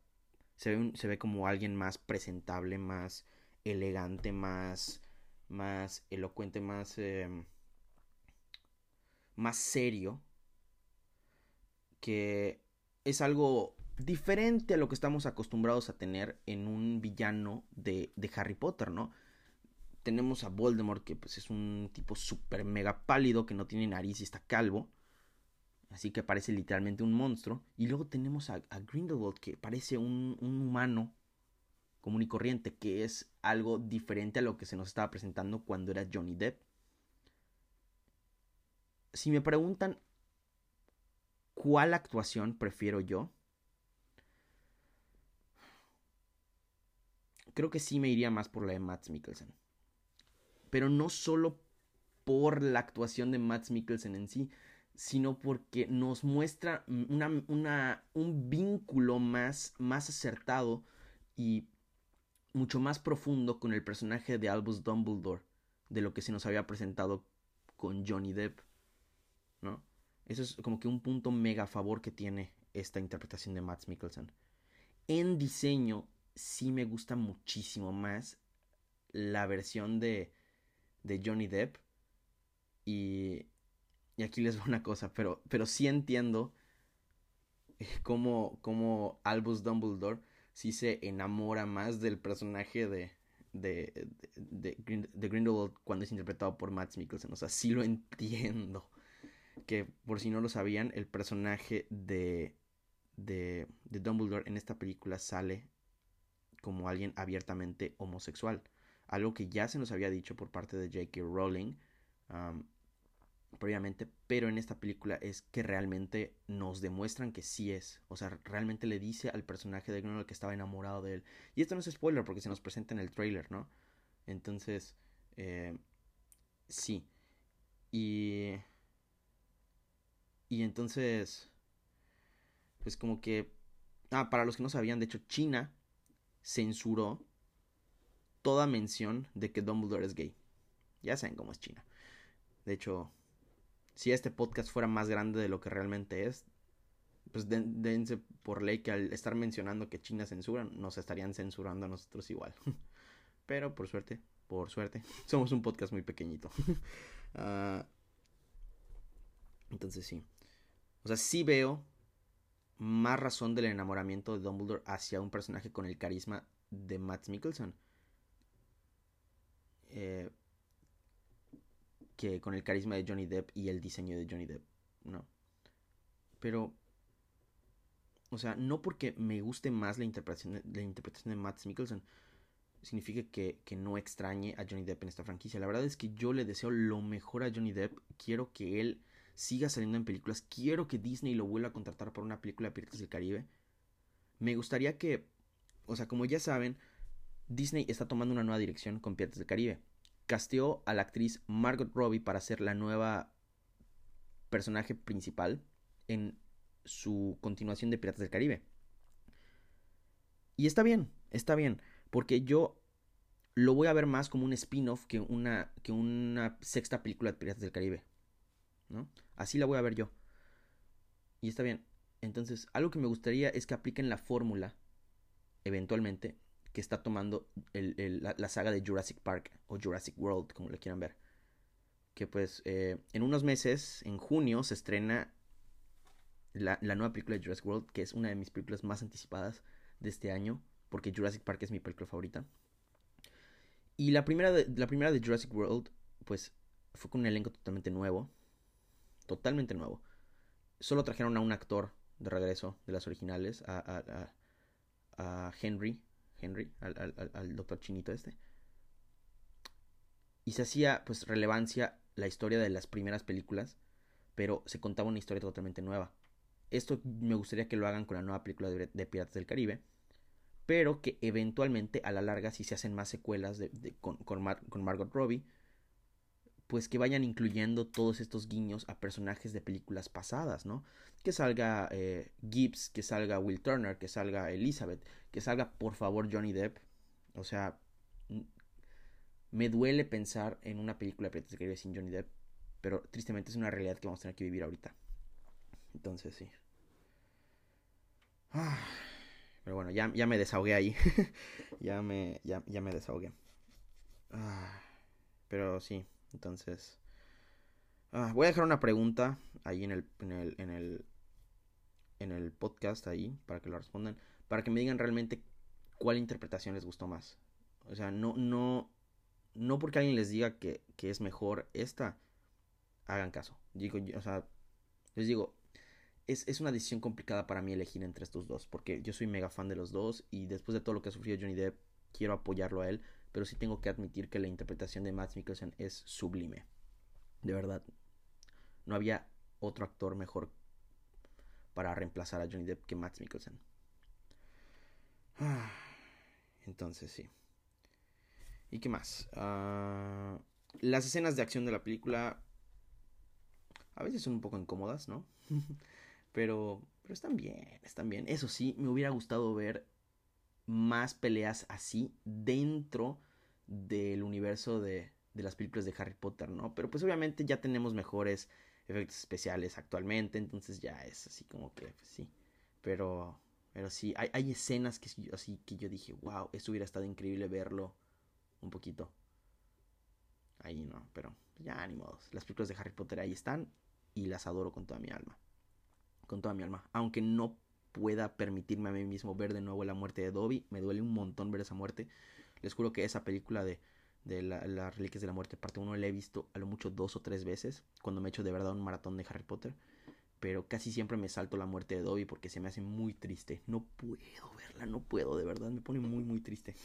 se ve, se ve como alguien más presentable, más elegante, más, más elocuente, más, em, más serio, que es algo diferente a lo que estamos acostumbrados a tener en un villano de, de Harry Potter, ¿no? Tenemos a Voldemort, que pues es un tipo súper mega pálido, que no tiene nariz y está calvo. Así que parece literalmente un monstruo. Y luego tenemos a, Grindelwald, que parece un, un humano común y corriente, que es algo diferente a lo que se nos estaba presentando cuando era Johnny Depp. Si me preguntan cuál actuación prefiero yo, creo que sí me iría más por la de Matt Mikkelsen. Pero no solo por la actuación de Matt Mikkelsen en sí, sino porque nos muestra un vínculo más, más acertado y mucho más profundo con el personaje de Albus Dumbledore de lo que se nos había presentado con Johnny Depp, ¿no? Eso es como que un punto mega a favor que tiene esta interpretación de Matt Mikkelsen. En diseño sí me gusta muchísimo más la versión de, de Johnny Depp y, y aquí les va una cosa, pero, pero sí entiendo cómo, cómo Albus Dumbledore sí se enamora más del personaje de, de, de, Grindelwald cuando es interpretado por Matt Mikkelsen. O sea, sí lo entiendo. Que por si no lo sabían, el personaje de, de, de Dumbledore en esta película sale como alguien abiertamente homosexual. Algo que ya se nos había dicho por parte de J.K. Rowling previamente, pero en esta película es que realmente nos demuestran que sí es, o sea, realmente le dice al personaje de Grindelwald que estaba enamorado de él. Y esto no es spoiler porque se nos presenta en el trailer, ¿no? Entonces, eh, sí. Y... Y entonces, pues como que... Ah, para los que no sabían, de hecho, China censuró toda mención de que Dumbledore es gay. Ya saben cómo es China. De hecho, si este podcast fuera más grande de lo que realmente es, pues dense por ley que al estar mencionando que China censura, nos estarían censurando a nosotros igual. Pero por suerte, por suerte, somos un podcast muy pequeñito. Ah, entonces sí. O sea, sí veo más razón del enamoramiento de Dumbledore hacia un personaje con el carisma de Matt Mikkelsen. Eh, que con el carisma de Johnny Depp y el diseño de Johnny Depp, ¿no? Pero, o sea, no porque me guste más la interpretación de, la interpretación de Matt Mikkelsen, significa que, que, no extrañe a Johnny Depp en esta franquicia. La verdad es que yo le deseo lo mejor a Johnny Depp. Quiero que él siga saliendo en películas. Quiero que Disney lo vuelva a contratar para una película de Piratas del Caribe. Me gustaría que, o sea, como ya saben, Disney está tomando una nueva dirección con Piratas del Caribe casteó a la actriz Margot Robbie para ser la nueva personaje principal en su continuación de Piratas del Caribe. Y está bien, está bien, porque yo lo voy a ver más como un spin-off que una, que una sexta película de Piratas del Caribe. ¿no? Así la voy a ver yo. Y está bien. Entonces, algo que me gustaría es que apliquen la fórmula, eventualmente, que está tomando la, saga de Jurassic Park o Jurassic World, como le quieran ver. Que pues eh, en unos meses, en junio, se estrena la, nueva película de Jurassic World, que es una de mis películas más anticipadas de este año, porque Jurassic Park es mi película favorita. Y la primera de, la primera de Jurassic World, pues fue con un elenco totalmente nuevo. Totalmente nuevo. Solo trajeron a un actor de regreso de las originales, a, a, Henry, Henry, al, al, doctor chinito este. Y se hacía pues relevancia la historia de las primeras películas, pero se contaba una historia totalmente nueva. Esto me gustaría que lo hagan con la nueva película de, Piratas del Caribe, pero que eventualmente a la larga si se hacen más secuelas de, con, con, con Margot Robbie, pues que vayan incluyendo todos estos guiños a personajes de películas pasadas, ¿no? Que salga eh, Gibbs, que salga Will Turner, que salga Elizabeth, que salga por favor Johnny Depp. O sea, me duele pensar en una película de Caribe sin Johnny Depp, pero tristemente es una realidad que vamos a tener que vivir ahorita. Entonces sí. Ah, pero bueno, ya, ya me desahogué ahí. ya, me, ya, ya me desahogué. Ah, pero sí, entonces, ah, voy a dejar una pregunta ahí en el, en el, en el, en el podcast ahí para que lo respondan, para que me digan realmente cuál interpretación les gustó más. O sea, no, no, no porque alguien les diga que, que es mejor esta, hagan caso. Digo, o sea, les digo, es, es, una decisión complicada para mí elegir entre estos dos, porque yo soy mega fan de los dos y después de todo lo que ha sufrido Johnny Depp, quiero apoyarlo a él, pero sí tengo que admitir que la interpretación de Matt Mikkelsen es sublime. De verdad, no había otro actor mejor para reemplazar a Johnny Depp que Matt Mikkelsen. Entonces, sí. ¿Y qué más? Ah, las escenas de acción de la película a veces son un poco incómodas, ¿no? pero, pero están bien, están bien. Eso sí, me hubiera gustado ver más peleas así dentro del universo de, de las películas de Harry Potter, ¿no? Pero pues obviamente ya tenemos mejores efectos especiales actualmente, entonces ya es así como que, pues, sí. Pero, pero sí, hay, hay escenas que así que yo dije, wow, eso hubiera estado increíble verlo un poquito. Ahí no, pero ya ni modos. Las películas de Harry Potter ahí están y las adoro con toda mi alma. Con toda mi alma. Aunque no pueda permitirme a mí mismo ver de nuevo la muerte de Dobby. Me duele un montón ver esa muerte. Les juro que esa película de, de la, las Reliquias de la Muerte, parte 1, la he visto a lo mucho dos o tres veces. Cuando me he hecho de verdad un maratón de Harry Potter. Pero casi siempre me salto la muerte de Dobby porque se me hace muy triste. No puedo verla, no puedo, de verdad. Me pone muy, muy triste.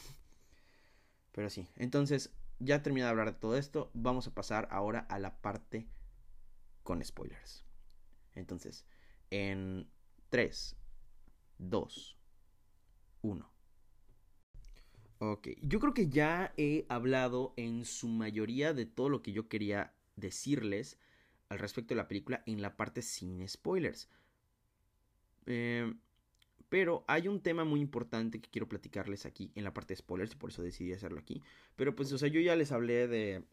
Pero sí, entonces ya terminé de hablar de todo esto. Vamos a pasar ahora a la parte con spoilers. Entonces, en 3, 2, 1. Ok, yo creo que ya he hablado en su mayoría de todo lo que yo quería decirles al respecto de la película en la parte sin spoilers. Em, pero hay un tema muy importante que quiero platicarles aquí en la parte de spoilers y por eso decidí hacerlo aquí. Pero pues, o sea, yo ya les hablé de...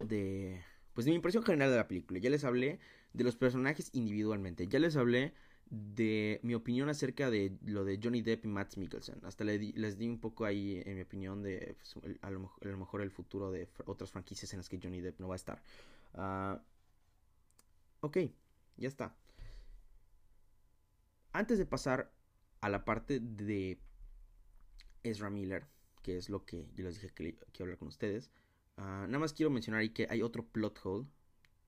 de... Pues de mi impresión general de la película. Ya les hablé de los personajes individualmente. Ya les hablé de mi opinión acerca de lo de Johnny Depp y Matt Mikkelsen. Hasta les di un poco ahí en mi opinión de pues, a, lo, mejor el futuro de otras franquicias en las que Johnny Depp no va a estar. Uh, ok, ya está. Antes de pasar a la parte de Ezra Miller, que es lo que yo les dije que quiero hablar con ustedes, uh, nada más quiero mencionar ahí que hay otro plot hole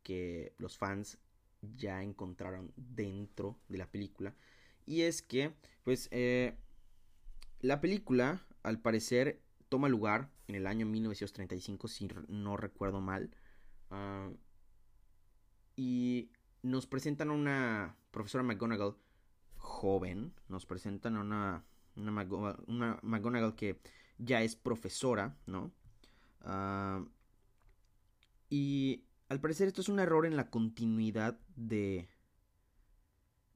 que los fans ya encontraron dentro de la película. Y es que, pues, eh, la película, al parecer, toma lugar en el año 1935, si no recuerdo mal. Ah, y nos presentan a una profesora McGonagall joven. Nos presentan a una, una, McGonagall que ya es profesora, ¿no? Ah, y al parecer esto es un error en la continuidad de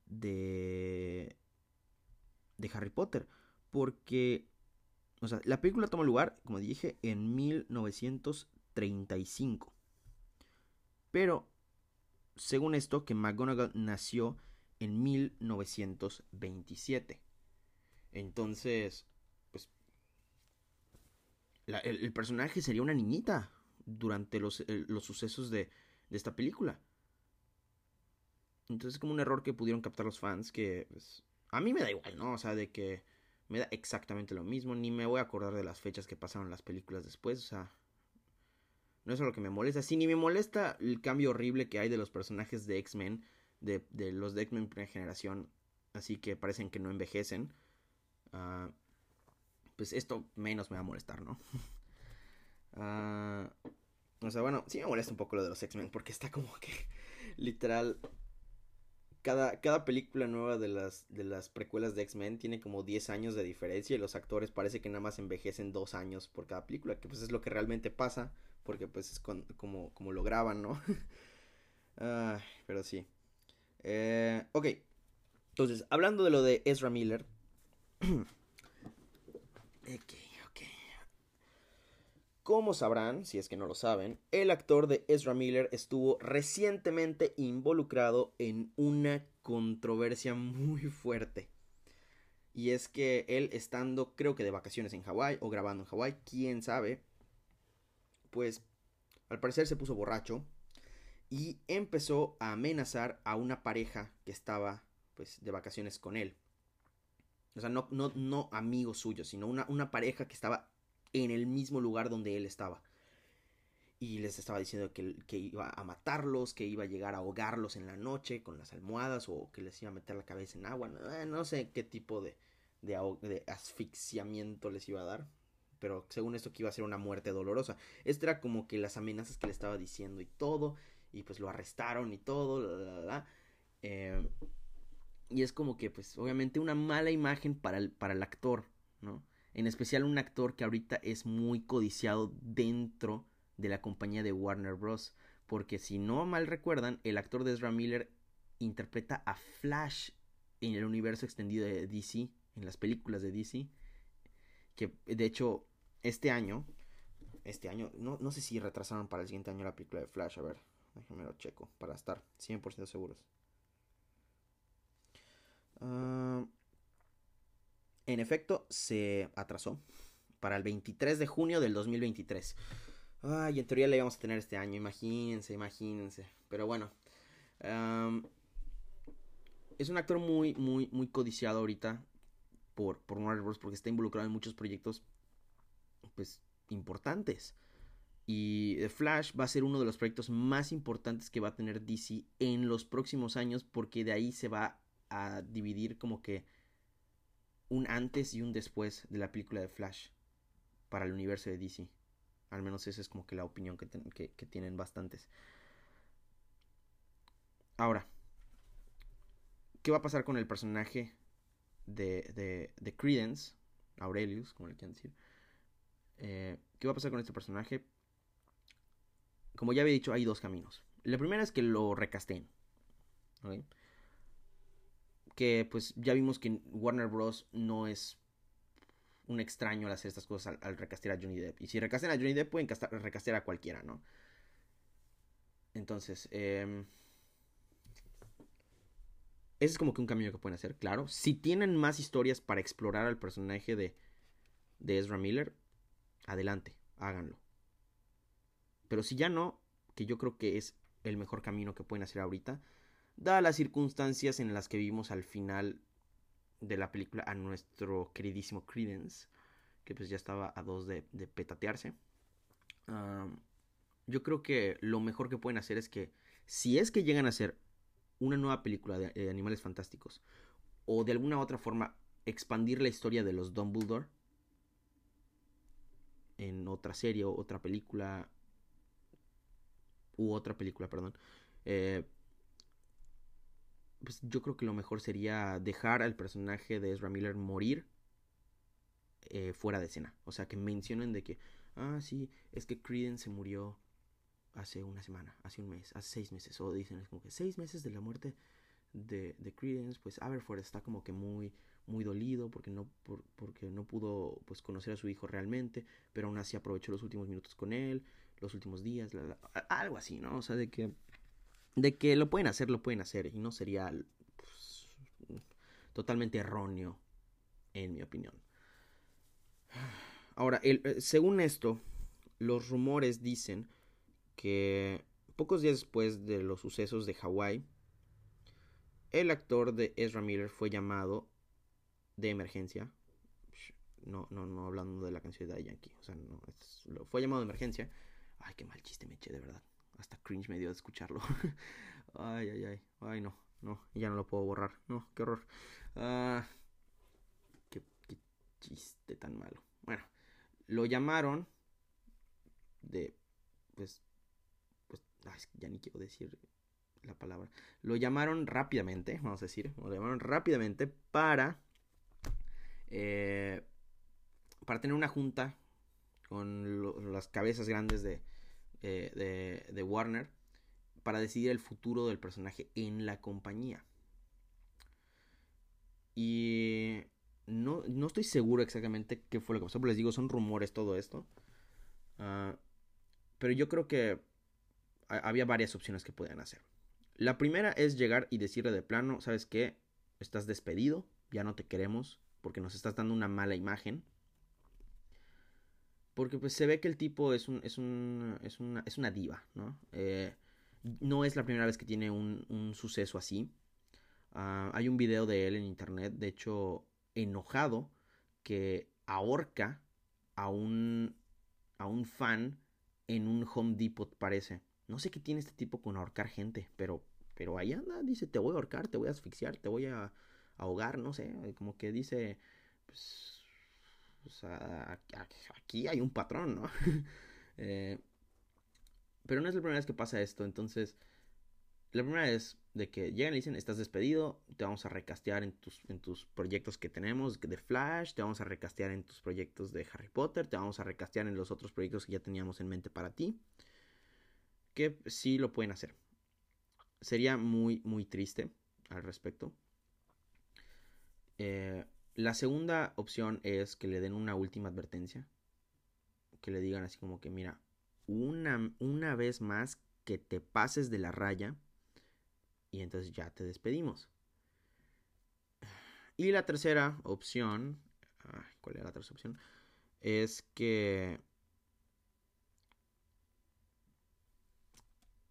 de de Harry Potter porque O sea, la película toma lugar, como dije, en 1935. Pero, según esto, que McGonagall nació en 1927. Entonces, pues, el, personaje sería una niñita durante los, los sucesos de, de, esta película. Entonces es como un error que pudieron captar los fans que pues, a mí me da igual, ¿no? O sea, de que me da exactamente lo mismo, ni me voy a acordar de las fechas que pasaron las películas después, o sea, no es lo que me molesta, sí, ni me molesta el cambio horrible que hay de los personajes de X-Men, de, de, los de X-Men primera generación, así que parecen que no envejecen. Uh, pues esto menos me va a molestar, ¿no? uh, o sea, bueno, sí me molesta un poco lo de los X-Men, porque está como que literal cada, cada película nueva de las, de las precuelas de X-Men tiene como 10 años de diferencia y los actores parece que nada más envejecen 2 años por cada película, que pues es lo que realmente pasa, porque pues es como, como lo graban, ¿no? pero sí. Eh, ok, entonces, hablando de lo de Ezra Miller. ok, como sabrán, si es que no lo saben, el actor de Ezra Miller estuvo recientemente involucrado en una controversia muy fuerte. Y es que él estando, creo que de vacaciones en Hawái o grabando en Hawái, quién sabe, pues al parecer se puso borracho y empezó a amenazar a una pareja que estaba pues de vacaciones con él. O sea, no, no, no amigos suyos, sino una, una pareja que estaba en el mismo lugar donde él estaba. Y les estaba diciendo que, que, iba a matarlos, que iba a llegar a ahogarlos en la noche con las almohadas o que les iba a meter la cabeza en agua. No, eh, sé qué tipo de, de, de, asfixiamiento les iba a dar. Pero según esto que iba a ser una muerte dolorosa. Esto era como que las amenazas que le estaba diciendo y todo. Y pues lo arrestaron y todo. Eh, y es como que pues obviamente una mala imagen para el, para el actor, ¿no? En especial un actor que ahorita es muy codiciado dentro de la compañía de Warner Bros. Porque si no mal recuerdan, el actor de Ezra Miller interpreta a Flash en el universo extendido de DC, en las películas de DC. Que de hecho, este año, este año, no, no sé si retrasaron para el siguiente año la película de Flash, a ver, déjenme lo checo para estar 100% seguros. Uh, en efecto, se atrasó para el 23 de junio del 2023. Ay, en teoría la íbamos a tener este año, imagínense, imagínense. Pero bueno. es un actor muy, muy, muy codiciado ahorita por, por Warner Bros. porque está involucrado en muchos proyectos, pues, importantes. Y The Flash va a ser uno de los proyectos más importantes que va a tener DC en los próximos años porque de ahí se va a dividir como que un antes y un después de la película de Flash para el universo de DC. Al menos esa es como que la opinión que, tienen bastantes. Ahora, ¿qué va a pasar con el personaje de, de, de Credence? Aurelius, como le quieran decir. Eh, ¿Qué va a pasar con este personaje? Como ya había dicho, hay dos caminos. La primera es que lo recasten que pues ya vimos que Warner Bros. no es un extraño al hacer estas cosas al, recastear a Johnny Depp. Y si recastean a Johnny Depp pueden recastear a cualquiera, ¿no? Entonces, eh, ese es como que un camino que pueden hacer, claro. Si tienen más historias para explorar al personaje de, de Ezra Miller, adelante, háganlo. Pero si ya no, que yo creo que es el mejor camino que pueden hacer ahorita, dadas las circunstancias en las que vimos al final de la película a nuestro queridísimo Credence, que pues ya estaba a dos de, petatearse. yo creo que lo mejor que pueden hacer es que, si es que llegan a hacer una nueva película de, Animales Fantásticos, o de alguna otra forma expandir la historia de los Dumbledore en otra serie o otra película, u otra película, perdón, eh, pues yo creo que lo mejor sería dejar al personaje de Ezra Miller morir eh, fuera de escena. O sea, que mencionen de que, ah, sí, es que Credence se murió hace una semana, hace un mes, hace seis meses. O dicen, es como que seis meses de la muerte de, de Credence, pues Aberforth está como que muy, muy dolido porque no, porque no pudo pues, conocer a su hijo realmente, pero aún así aprovechó los últimos minutos con él, los últimos días, algo así, ¿no? O sea, de que, de que lo pueden hacer, lo pueden hacer, y no sería pues, totalmente erróneo, en mi opinión. Ahora, el, eh, según esto, los rumores dicen que pocos días después de los sucesos de Hawái, el actor de Ezra Miller fue llamado de emergencia. No, no, no hablando de la canción de Yankee. O sea, no, fue llamado de emergencia. Ay, qué mal chiste me eché, de verdad. Hasta cringe me dio de escucharlo. ay, ay, ay. Ay, no, no, ya no lo puedo borrar. No, qué horror. Ah, qué, chiste tan malo. Bueno, lo llamaron de, pues, pues, ya ni quiero decir la palabra. Lo llamaron rápidamente, vamos a decir, lo llamaron rápidamente para, eh, para tener una junta con las cabezas grandes de, eh, de, Warner para decidir el futuro del personaje en la compañía. Y no, no, estoy seguro exactamente qué fue lo que pasó, pero les digo, son rumores todo esto. Uh, pero yo creo que había varias opciones que podían hacer. La primera es llegar y decirle de plano, ¿sabes qué? Estás despedido, ya no te queremos porque nos estás dando una mala imagen. Porque pues se ve que el tipo es un, es un, es una, es una diva, ¿no? Eh, no es la primera vez que tiene un, un suceso así. Uh, hay un video de él en internet, de hecho, enojado, que ahorca a un, a un fan en un Home Depot, parece. No sé qué tiene este tipo con ahorcar gente, pero, pero ahí anda, dice, te voy a ahorcar, te voy a asfixiar, te voy a ahogar, no sé, como que dice, pues, pues aquí hay un patrón, ¿no? eh, pero no es la primera vez que pasa esto, entonces, la primera es de que llegan y dicen, estás despedido, te vamos a recastear en tus, en tus proyectos que tenemos de Flash, te vamos a recastear en tus proyectos de Harry Potter, te vamos a recastear en los otros proyectos que ya teníamos en mente para ti. Que sí lo pueden hacer. Sería muy, muy triste al respecto. Eh, la segunda opción es que le den una última advertencia. Que le digan así como que, mira, una, una vez más que te pases de la raya y entonces ya te despedimos. Y la tercera opción, ¿cuál era la tercera opción? Es que...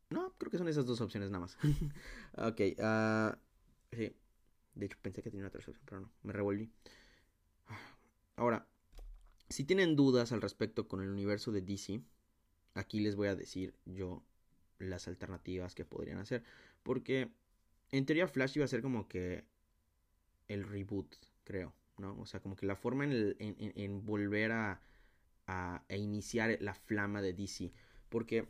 No, creo que son esas dos opciones nada más. ok, uh, sí. De hecho pensé que tenía una tercera opción, pero no, me revolví. Ahora, si tienen dudas al respecto con el universo de DC, aquí les voy a decir yo las alternativas que podrían hacer. Porque en teoría Flash iba a ser como que el reboot, creo, ¿no? O sea, como que la forma en, volver a, a, iniciar la flama de DC. Porque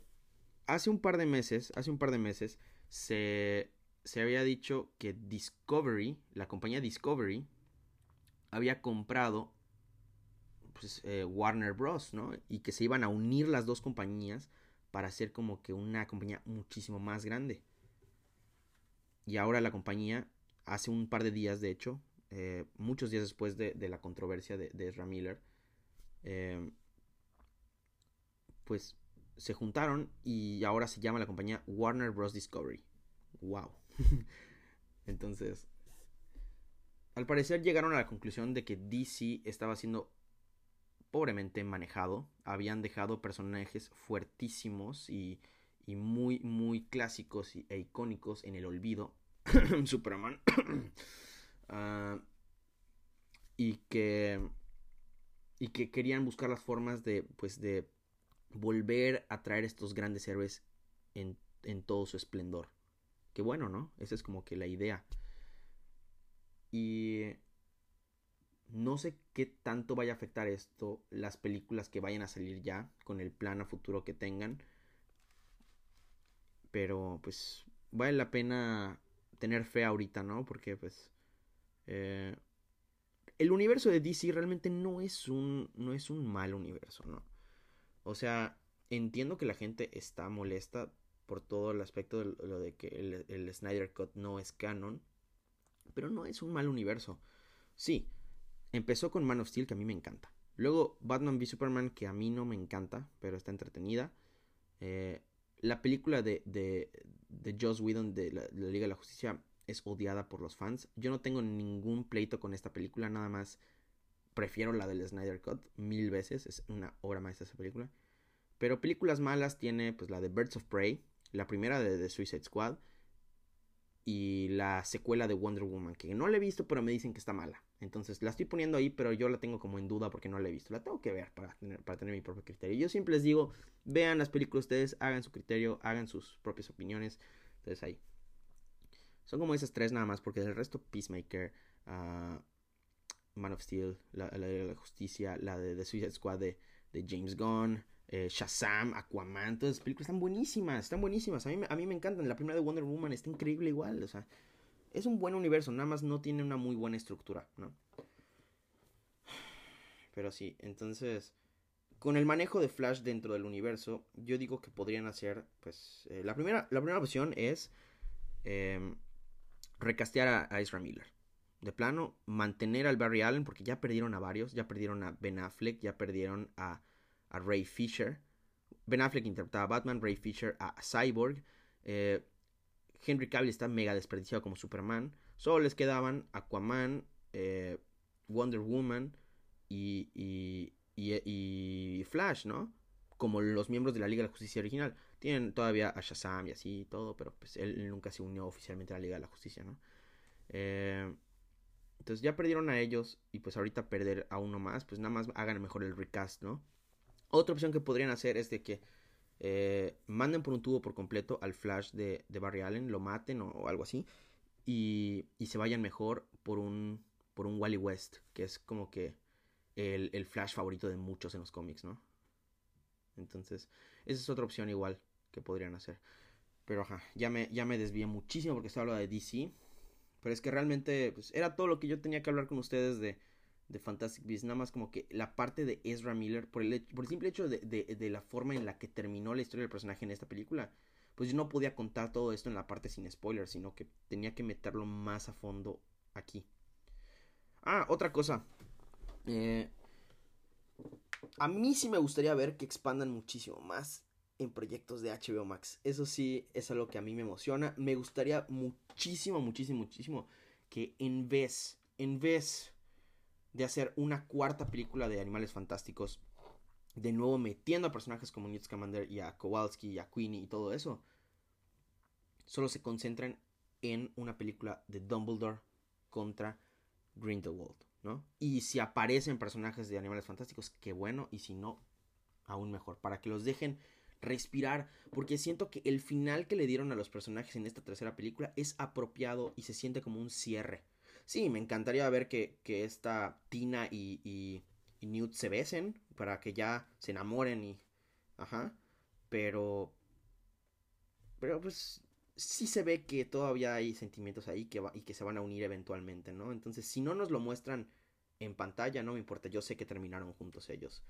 hace un par de meses, hace un par de meses, se, se había dicho que Discovery, la compañía Discovery, había comprado pues, eh, Warner Bros., ¿no? Y que se iban a unir las dos compañías para hacer como que una compañía muchísimo más grande. Y ahora la compañía, hace un par de días de hecho, eh, muchos días después de, la controversia de, de Ezra Miller, eh, pues se juntaron y ahora se llama la compañía Warner Bros. Discovery. ¡Wow! Entonces, al parecer llegaron a la conclusión de que DC estaba siendo pobremente manejado. Habían dejado personajes fuertísimos y, muy, muy clásicos e icónicos en el olvido. Superman. Ah, y que. Y que querían buscar las formas de. Pues de volver a traer estos grandes héroes en, en todo su esplendor. Bueno, ¿no? Esa es como que la idea. Y no sé qué tanto vaya a afectar esto las películas que vayan a salir ya con el plan a futuro que tengan. Pero pues vale la pena tener fe ahorita, ¿no? Porque pues eh, el universo de DC realmente no es un no es un mal universo, ¿no? O sea, entiendo que la gente está molesta por todo el aspecto de lo de que el, Snyder Cut no es canon. Pero no es un mal universo. Sí, empezó con Man of Steel, que a mí me encanta. Luego Batman v Superman, que a mí no me encanta, pero está entretenida. Eh, la película de, de, de Joss Whedon de la, Liga de la Justicia es odiada por los fans. Yo no tengo ningún pleito con esta película, nada más prefiero la del Snyder Cut mil veces. Es una obra maestra esa película. Pero películas malas tiene pues la de Birds of Prey, la primera de The Suicide Squad y la secuela de Wonder Woman, que no la he visto, pero me dicen que está mala. Entonces la estoy poniendo ahí, pero yo la tengo como en duda porque no la he visto. La tengo que ver para tener, para tener mi propio criterio. Yo siempre les digo, vean las películas ustedes, hagan su criterio, hagan sus propias opiniones. Entonces ahí. Son como esas tres nada más, porque el resto, Peacemaker, uh, Man of Steel, la, de la Justicia, la de The Suicide Squad de James Gunn, eh, Shazam, Aquaman, todas las películas están buenísimas, están buenísimas. A mí, a mí me encantan. La primera de Wonder Woman está increíble igual. O sea, es un buen universo, nada más no tiene una muy buena estructura, ¿no? Pero sí, entonces, con el manejo de Flash dentro del universo, yo digo que podrían hacer, pues, eh, la, primera, la primera opción es em, recastear a, a Miller. De plano, mantener al Barry Allen, porque ya perdieron a varios, ya perdieron a Ben Affleck, ya perdieron a a Ray Fisher. Ben Affleck interpretaba a Batman, Ray Fisher a Cyborg. Eh, Henry Cavill está mega desperdiciado como Superman. Solo les quedaban Aquaman, eh, Wonder Woman y, y, Flash, ¿no? Como los miembros de la Liga de la Justicia original. Tienen todavía a Shazam y así y todo, pero pues él nunca se unió oficialmente a la Liga de la Justicia, ¿no? Eh, entonces ya perdieron a ellos y pues ahorita perder a uno más, pues nada más hagan mejor el recast, ¿no? Otra opción que podrían hacer es de que eh, manden por un tubo por completo al Flash de, Barry Allen, lo maten o, algo así, y, y, se vayan mejor por un, por un Wally West, que es como que el, Flash favorito de muchos en los cómics, ¿no? Entonces, esa es otra opción igual que podrían hacer. Pero ajá, ya me, ya me desvié muchísimo porque estaba hablando de DC. Pero es que realmente pues, era todo lo que yo tenía que hablar con ustedes de, de Fantastic Beasts, nada más como que la parte de Ezra Miller, por el, por simple hecho de, de, la forma en la que terminó la historia del personaje en esta película, pues yo no podía contar todo esto en la parte sin spoilers, sino que tenía que meterlo más a fondo aquí. Ah, otra cosa. Eh, a mí sí me gustaría ver que expandan muchísimo más en proyectos de HBO Max. Eso sí es algo que a mí me emociona. Me gustaría muchísimo, muchísimo, muchísimo que en vez, en vez de hacer una cuarta película de Animales Fantásticos, de nuevo metiendo a personajes como Newt Scamander y a Kowalski y a Queenie y todo eso, solo se concentran en una película de Dumbledore contra Grindelwald, ¿no? Y si aparecen personajes de Animales Fantásticos, qué bueno, y si no, aún mejor, para que los dejen respirar, porque siento que el final que le dieron a los personajes en esta tercera película es apropiado y se siente como un cierre Sí, me encantaría ver que, que esta Tina y, y, Newt se besen para que ya se enamoren y... Ajá. Pero... Pero pues sí se ve que todavía hay sentimientos ahí que y que se van a unir eventualmente, ¿no? Entonces, si no nos lo muestran en pantalla, no me importa, yo sé que terminaron juntos ellos.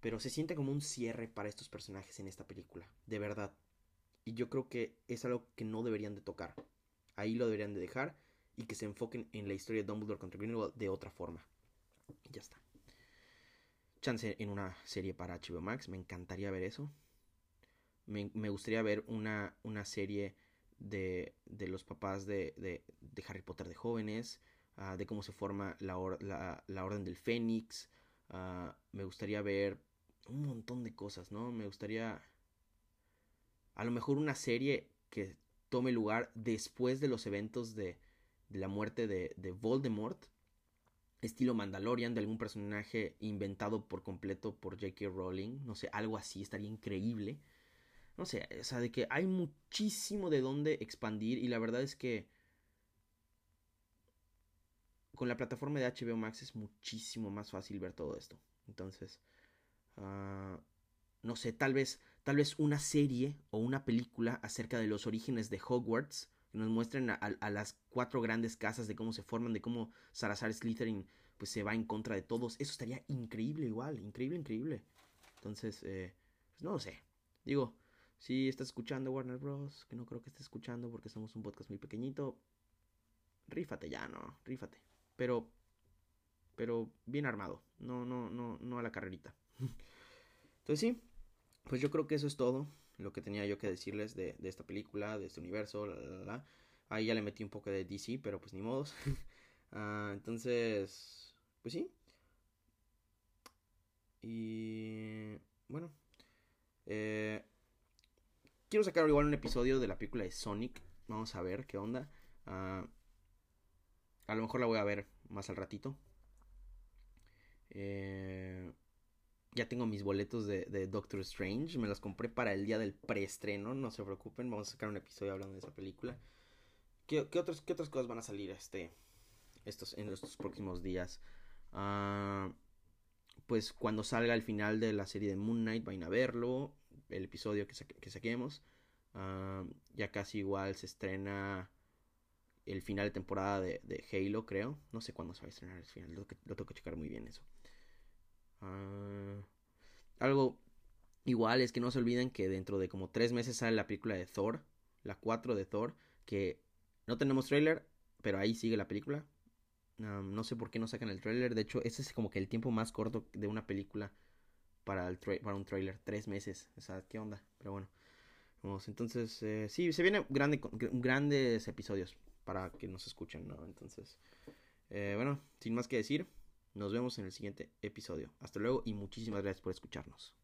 Pero se siente como un cierre para estos personajes en esta película, de verdad. Y yo creo que es algo que no deberían de tocar. Ahí lo deberían de dejar y que se enfoquen en la historia de Dumbledore contra Grindelwald de otra forma. Ya está. Chance en una serie para HBO Max, me encantaría ver eso. Me, gustaría ver una, una serie de, de los papás de, de, Harry Potter de jóvenes, ah, de cómo se forma la, la, la Orden del Fénix. Ah, me gustaría ver un montón de cosas, ¿no? Me gustaría a lo mejor una serie que tome lugar después de los eventos de, de la muerte de, de Voldemort, estilo Mandalorian, de algún personaje inventado por completo por J.K. Rowling, no sé, algo así, estaría increíble. No sé, o sea, de que hay muchísimo de dónde expandir y la verdad es que con la plataforma de HBO Max es muchísimo más fácil ver todo esto. Entonces, ah, no sé, tal vez, tal vez una serie o una película acerca de los orígenes de Hogwarts que nos muestren a, las cuatro grandes casas de cómo se forman, de cómo Salazar Slytherin pues se va en contra de todos. Eso estaría increíble igual, increíble, increíble. Entonces, eh, pues no lo sé. Digo, Si estás escuchando Warner Bros., que no creo que estés escuchando porque somos un podcast muy pequeñito, rífate ya, no, rífate. Pero, pero bien armado, no, no, no, no a la carrerita. Entonces sí, pues yo creo que eso es todo lo que tenía yo que decirles de, esta película, de este universo, la, la, la. Ahí ya le metí un poco de DC, pero pues ni modos. uh, entonces, pues sí. Y bueno, eh, quiero sacar igual un episodio de la película de Sonic. Vamos a ver qué onda. Uh, a lo mejor la voy a ver más al ratito. Eh, ya tengo mis boletos de, Doctor Strange. Me los compré para el día del preestreno. No se preocupen. Vamos a sacar un episodio hablando de esa película. ¿Qué, qué, qué otras cosas van a salir este, estos, en estos próximos días? Uh, pues cuando salga el final de la serie de Moon Knight, vayan a verlo. El episodio que, que saquemos. Uh, ya casi igual se estrena el final de temporada de, Halo, creo. No sé cuándo se va a estrenar el final. Lo, lo tengo que checar muy bien eso. Uh, algo igual es que no se olviden que dentro de como tres meses sale la película de Thor, la 4 de Thor, que no tenemos trailer, pero ahí sigue la película. No sé por qué no sacan el trailer. De hecho, ese es como que el tiempo más corto de una película para, el para un trailer. Tres meses. O sea, ¿qué onda? Pero bueno. Vamos, entonces, eh, sí, se vienen grande, grandes episodios para que nos escuchen, ¿no? Entonces, eh, bueno, sin más que decir, nos vemos en el siguiente episodio. Hasta luego y muchísimas gracias por escucharnos.